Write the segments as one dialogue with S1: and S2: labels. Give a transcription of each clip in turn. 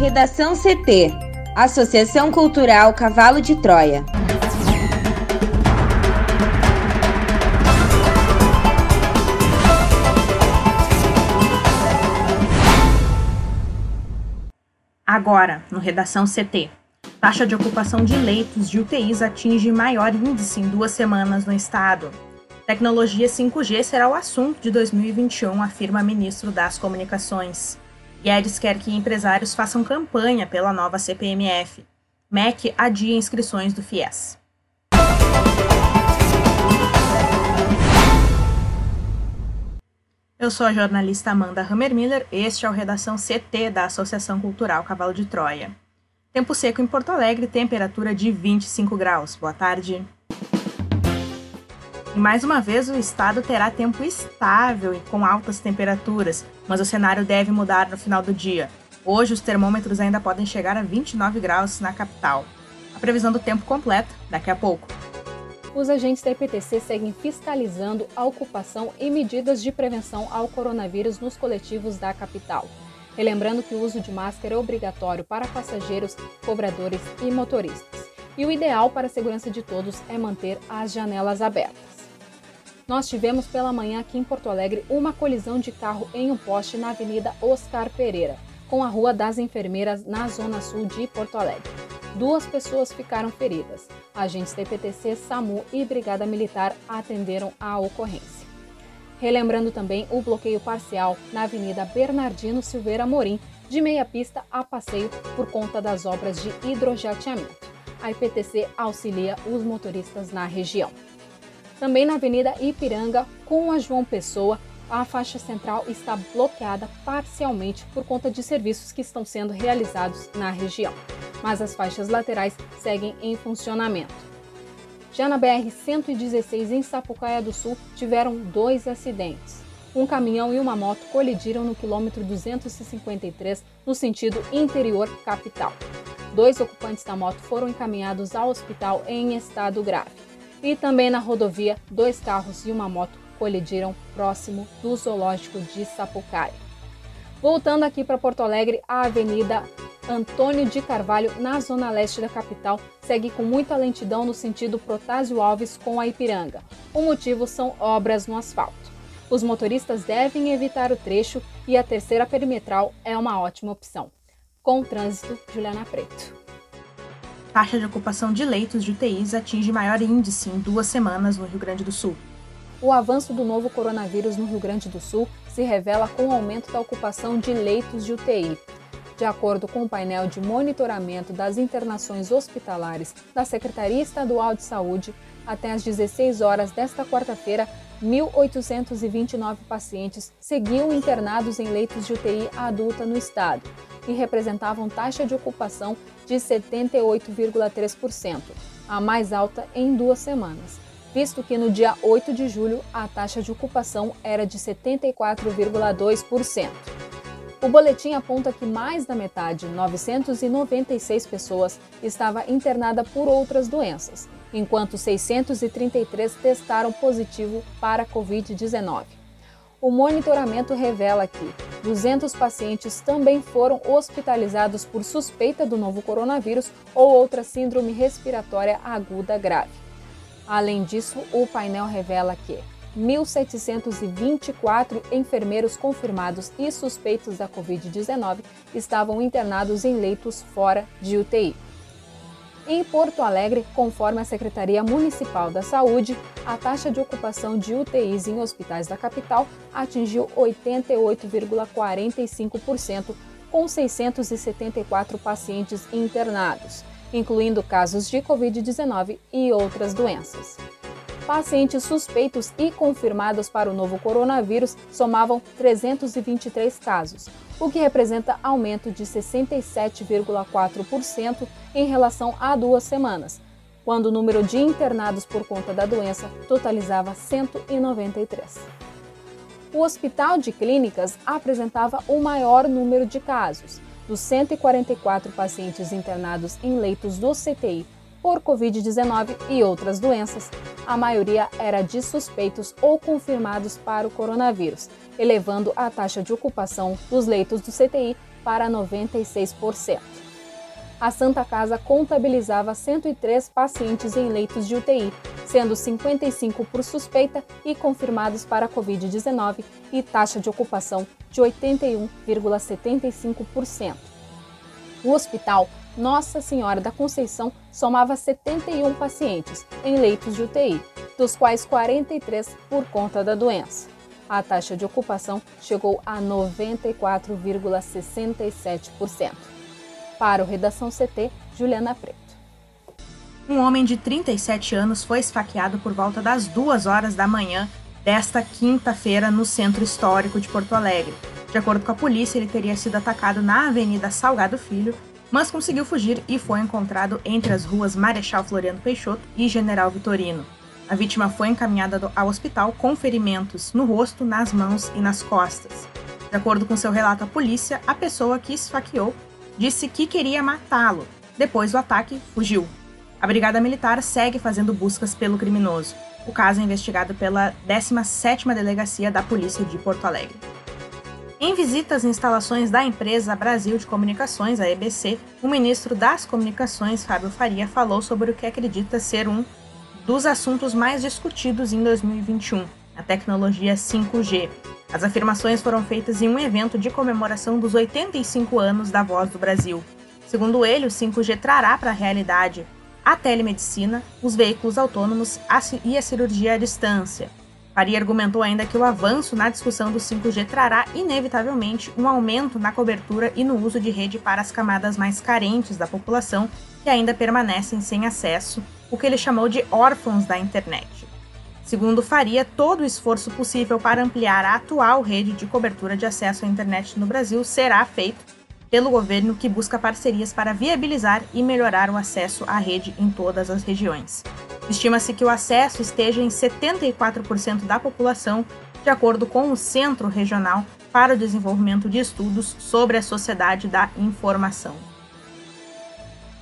S1: Redação CT Associação Cultural Cavalo de Troia.
S2: Agora, no Redação CT. Taxa de ocupação de leitos de UTIs atinge maior índice em duas semanas no estado. Tecnologia 5G será o assunto de 2021, afirma ministro das Comunicações. Guedes quer que empresários façam campanha pela nova CPMF. MEC adia inscrições do FIES. Eu sou a jornalista Amanda Hammermiller, este é o Redação CT da Associação Cultural Cavalo de Troia. Tempo seco em Porto Alegre, temperatura de 25 graus. Boa tarde. E mais uma vez o estado terá tempo estável e com altas temperaturas, mas o cenário deve mudar no final do dia. Hoje os termômetros ainda podem chegar a 29 graus na capital. A previsão do tempo completa daqui a pouco
S3: os agentes da IPTC seguem fiscalizando a ocupação e medidas de prevenção ao coronavírus nos coletivos da capital. Relembrando que o uso de máscara é obrigatório para passageiros, cobradores e motoristas. E o ideal para a segurança de todos é manter as janelas abertas. Nós tivemos pela manhã aqui em Porto Alegre uma colisão de carro em um poste na Avenida Oscar Pereira, com a Rua das Enfermeiras na zona sul de Porto Alegre. Duas pessoas ficaram feridas. Agentes da IPTC, SAMU e Brigada Militar atenderam a ocorrência. Relembrando também o bloqueio parcial na Avenida Bernardino Silveira Morim, de meia pista a passeio por conta das obras de hidrojateamento. A IPTC auxilia os motoristas na região. Também na Avenida Ipiranga, com a João Pessoa, a faixa central está bloqueada parcialmente por conta de serviços que estão sendo realizados na região mas as faixas laterais seguem em funcionamento. Já na BR-116 em Sapucaia do Sul tiveram dois acidentes. Um caminhão e uma moto colidiram no quilômetro 253 no sentido interior capital. Dois ocupantes da moto foram encaminhados ao hospital em estado grave. E também na rodovia, dois carros e uma moto colidiram próximo do zoológico de Sapucaia. Voltando aqui para Porto Alegre, a Avenida Antônio de Carvalho, na zona leste da capital, segue com muita lentidão no sentido Protásio Alves com a Ipiranga. O motivo são obras no asfalto. Os motoristas devem evitar o trecho e a terceira perimetral é uma ótima opção. Com o trânsito, Juliana Preto.
S2: Taxa de ocupação de leitos de UTIs atinge maior índice em duas semanas no Rio Grande do Sul.
S3: O avanço do novo coronavírus no Rio Grande do Sul se revela com o aumento da ocupação de leitos de UTI. De acordo com o painel de monitoramento das internações hospitalares da Secretaria Estadual de Saúde, até às 16 horas desta quarta-feira, 1.829 pacientes seguiam internados em leitos de UTI adulta no estado e representavam taxa de ocupação de 78,3%, a mais alta em duas semanas, visto que no dia 8 de julho a taxa de ocupação era de 74,2%. O boletim aponta que mais da metade, 996 pessoas, estava internada por outras doenças, enquanto 633 testaram positivo para a Covid-19. O monitoramento revela que 200 pacientes também foram hospitalizados por suspeita do novo coronavírus ou outra síndrome respiratória aguda grave. Além disso, o painel revela que 1.724 enfermeiros confirmados e suspeitos da Covid-19 estavam internados em leitos fora de UTI. Em Porto Alegre, conforme a Secretaria Municipal da Saúde, a taxa de ocupação de UTIs em hospitais da capital atingiu 88,45%, com 674 pacientes internados, incluindo casos de Covid-19 e outras doenças pacientes suspeitos e confirmados para o novo coronavírus somavam 323 casos, o que representa aumento de 67,4% em relação a duas semanas, quando o número de internados por conta da doença totalizava 193. O Hospital de Clínicas apresentava o maior número de casos. Dos 144 pacientes internados em leitos do CTI por Covid-19 e outras doenças. A maioria era de suspeitos ou confirmados para o coronavírus, elevando a taxa de ocupação dos leitos do CTI para 96%. A Santa Casa contabilizava 103 pacientes em leitos de UTI, sendo 55 por suspeita e confirmados para a Covid-19 e taxa de ocupação de 81,75%. O hospital Nossa Senhora da Conceição somava 71 pacientes em leitos de UTI, dos quais 43 por conta da doença. A taxa de ocupação chegou a 94,67%. Para o Redação CT, Juliana Preto.
S2: Um homem de 37 anos foi esfaqueado por volta das 2 horas da manhã desta quinta-feira no centro histórico de Porto Alegre. De acordo com a polícia, ele teria sido atacado na Avenida Salgado Filho, mas conseguiu fugir e foi encontrado entre as ruas Marechal Floriano Peixoto e General Vitorino. A vítima foi encaminhada ao hospital com ferimentos no rosto, nas mãos e nas costas. De acordo com seu relato à polícia, a pessoa que esfaqueou disse que queria matá-lo. Depois do ataque, fugiu. A Brigada Militar segue fazendo buscas pelo criminoso. O caso é investigado pela 17ª Delegacia da Polícia de Porto Alegre. Em visita às instalações da empresa Brasil de Comunicações, a EBC, o ministro das Comunicações, Fábio Faria, falou sobre o que acredita ser um dos assuntos mais discutidos em 2021, a tecnologia 5G. As afirmações foram feitas em um evento de comemoração dos 85 anos da Voz do Brasil. Segundo ele, o 5G trará para a realidade a telemedicina, os veículos autônomos e a cirurgia à distância. Faria argumentou ainda que o avanço na discussão do 5G trará inevitavelmente um aumento na cobertura e no uso de rede para as camadas mais carentes da população que ainda permanecem sem acesso, o que ele chamou de órfãos da internet. Segundo Faria, todo o esforço possível para ampliar a atual rede de cobertura de acesso à internet no Brasil será feito pelo governo que busca parcerias para viabilizar e melhorar o acesso à rede em todas as regiões. Estima-se que o acesso esteja em 74% da população, de acordo com o Centro Regional para o Desenvolvimento de Estudos sobre a Sociedade da Informação.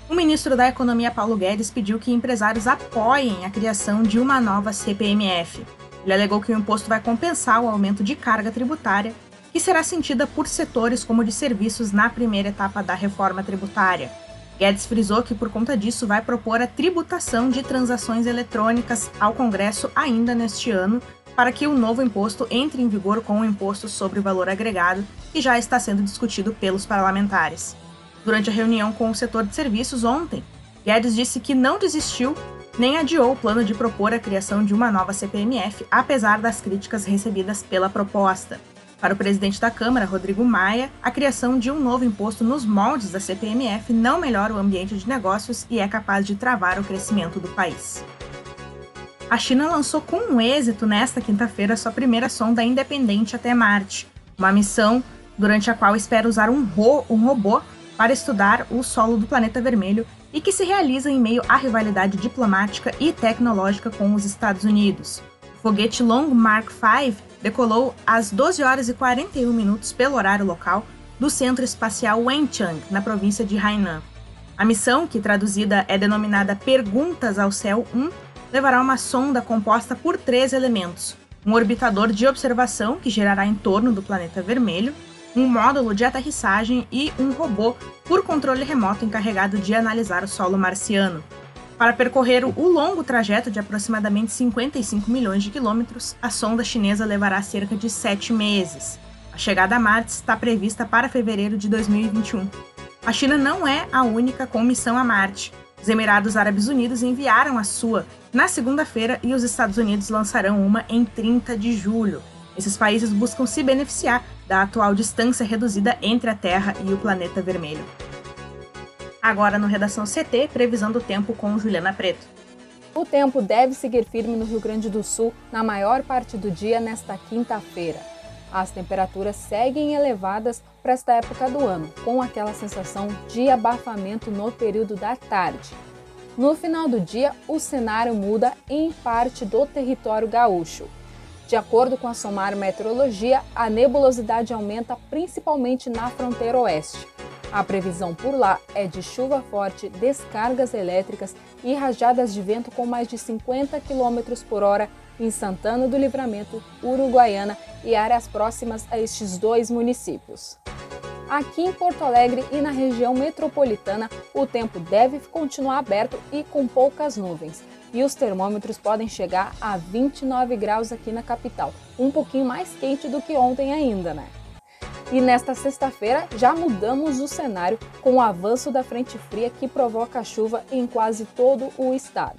S2: O ministro da Economia Paulo Guedes pediu que empresários apoiem a criação de uma nova CPMF. Ele alegou que o imposto vai compensar o aumento de carga tributária que será sentida por setores como de serviços na primeira etapa da reforma tributária. Guedes frisou que, por conta disso, vai propor a tributação de transações eletrônicas ao Congresso ainda neste ano, para que o novo imposto entre em vigor com o imposto sobre o valor agregado, que já está sendo discutido pelos parlamentares. Durante a reunião com o setor de serviços ontem, Guedes disse que não desistiu nem adiou o plano de propor a criação de uma nova CPMF, apesar das críticas recebidas pela proposta. Para o presidente da Câmara, Rodrigo Maia, a criação de um novo imposto nos moldes da CPMF não melhora o ambiente de negócios e é capaz de travar o crescimento do país. A China lançou com êxito nesta quinta-feira sua primeira sonda independente até Marte, uma missão durante a qual espera usar um, ro um robô para estudar o solo do planeta vermelho e que se realiza em meio à rivalidade diplomática e tecnológica com os Estados Unidos. Foguete Long Mark V decolou às 12 horas e 41 minutos pelo horário local do Centro Espacial Wenchang, na província de Hainan. A missão, que traduzida é denominada Perguntas ao Céu 1, levará uma sonda composta por três elementos: um orbitador de observação que girará em torno do planeta vermelho, um módulo de aterrissagem e um robô por controle remoto encarregado de analisar o solo marciano. Para percorrer o longo trajeto de aproximadamente 55 milhões de quilômetros, a sonda chinesa levará cerca de sete meses. A chegada a Marte está prevista para fevereiro de 2021. A China não é a única com missão a Marte. Os Emirados Árabes Unidos enviaram a sua na segunda-feira e os Estados Unidos lançarão uma em 30 de julho. Esses países buscam se beneficiar da atual distância reduzida entre a Terra e o planeta vermelho. Agora no Redação CT, previsão do tempo com Juliana Preto.
S3: O tempo deve seguir firme no Rio Grande do Sul na maior parte do dia nesta quinta-feira. As temperaturas seguem elevadas para esta época do ano, com aquela sensação de abafamento no período da tarde. No final do dia, o cenário muda em parte do território gaúcho. De acordo com a Somar Meteorologia, a nebulosidade aumenta principalmente na fronteira oeste A previsão por lá é de chuva forte, descargas elétricas e rajadas de vento com mais de 50 km por hora em Santana do Livramento, Uruguaiana e áreas próximas a estes dois municípios. Aqui em Porto Alegre e na região metropolitana, o tempo deve continuar aberto e com poucas nuvens. E os termômetros podem chegar a 29 graus aqui na capital, um pouquinho mais quente do que ontem ainda, né? E nesta sexta-feira já mudamos o cenário com o avanço da frente fria que provoca chuva em quase todo o estado.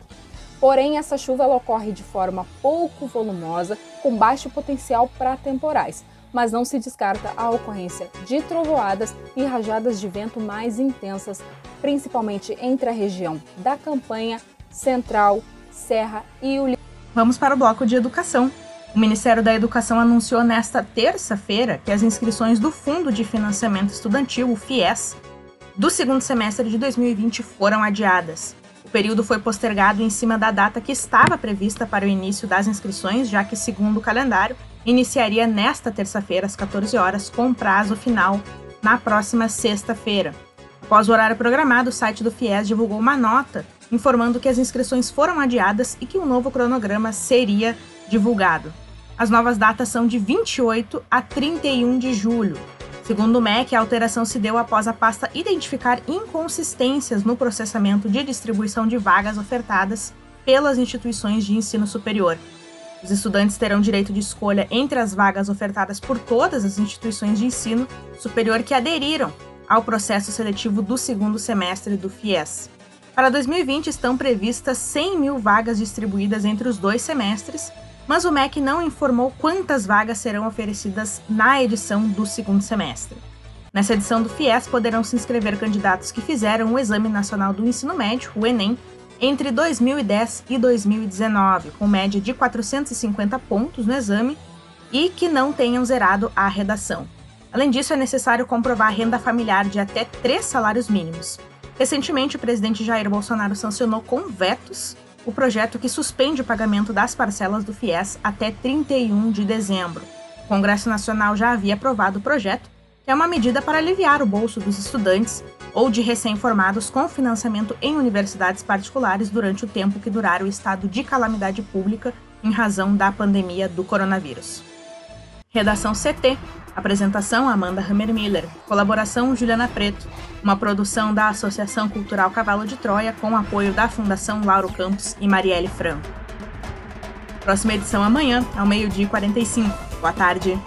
S3: Porém, essa chuva ocorre de forma pouco volumosa, com baixo potencial para temporais, mas não se descarta a ocorrência de trovoadas e rajadas de vento mais intensas, principalmente entre a região da Campanha, Central, Serra e o
S2: Vamos para o bloco de educação. O Ministério da Educação anunciou nesta terça-feira que as inscrições do Fundo de Financiamento Estudantil, o FIES, do segundo semestre de 2020 foram adiadas. O período foi postergado em cima da data que estava prevista para o início das inscrições, já que, segundo o calendário, iniciaria nesta terça-feira às 14 horas, com prazo final na próxima sexta-feira. Após o horário programado, o site do FIES divulgou uma nota informando que as inscrições foram adiadas e que um novo cronograma seria divulgado. As novas datas são de 28 a 31 de julho. Segundo o MEC, a alteração se deu após a pasta identificar inconsistências no processamento de distribuição de vagas ofertadas pelas instituições de ensino superior. Os estudantes terão direito de escolha entre as vagas ofertadas por todas as instituições de ensino superior que aderiram ao processo seletivo do segundo semestre do FIES. Para 2020 estão previstas 100 mil vagas distribuídas entre os dois semestres, mas o MEC não informou quantas vagas serão oferecidas na edição do segundo semestre. Nessa edição do FIES poderão se inscrever candidatos que fizeram o Exame Nacional do Ensino Médio, o Enem, entre 2010 e 2019, com média de 450 pontos no exame e que não tenham zerado a redação. Além disso, é necessário comprovar renda familiar de até três salários mínimos. Recentemente, o presidente Jair Bolsonaro sancionou com vetos o projeto que suspende o pagamento das parcelas do FIES até 31 de dezembro. O Congresso Nacional já havia aprovado o projeto, que é uma medida para aliviar o bolso dos estudantes ou de recém-formados com financiamento em universidades particulares durante o tempo que durar o estado de calamidade pública em razão da pandemia do coronavírus. Redação CT. Apresentação Amanda Hammermiller. Colaboração Juliana Preto. Uma produção da Associação Cultural Cavalo de Troia com apoio da Fundação Lauro Campos e Marielle Franco. Próxima edição amanhã, ao meio-dia e 45. Boa tarde.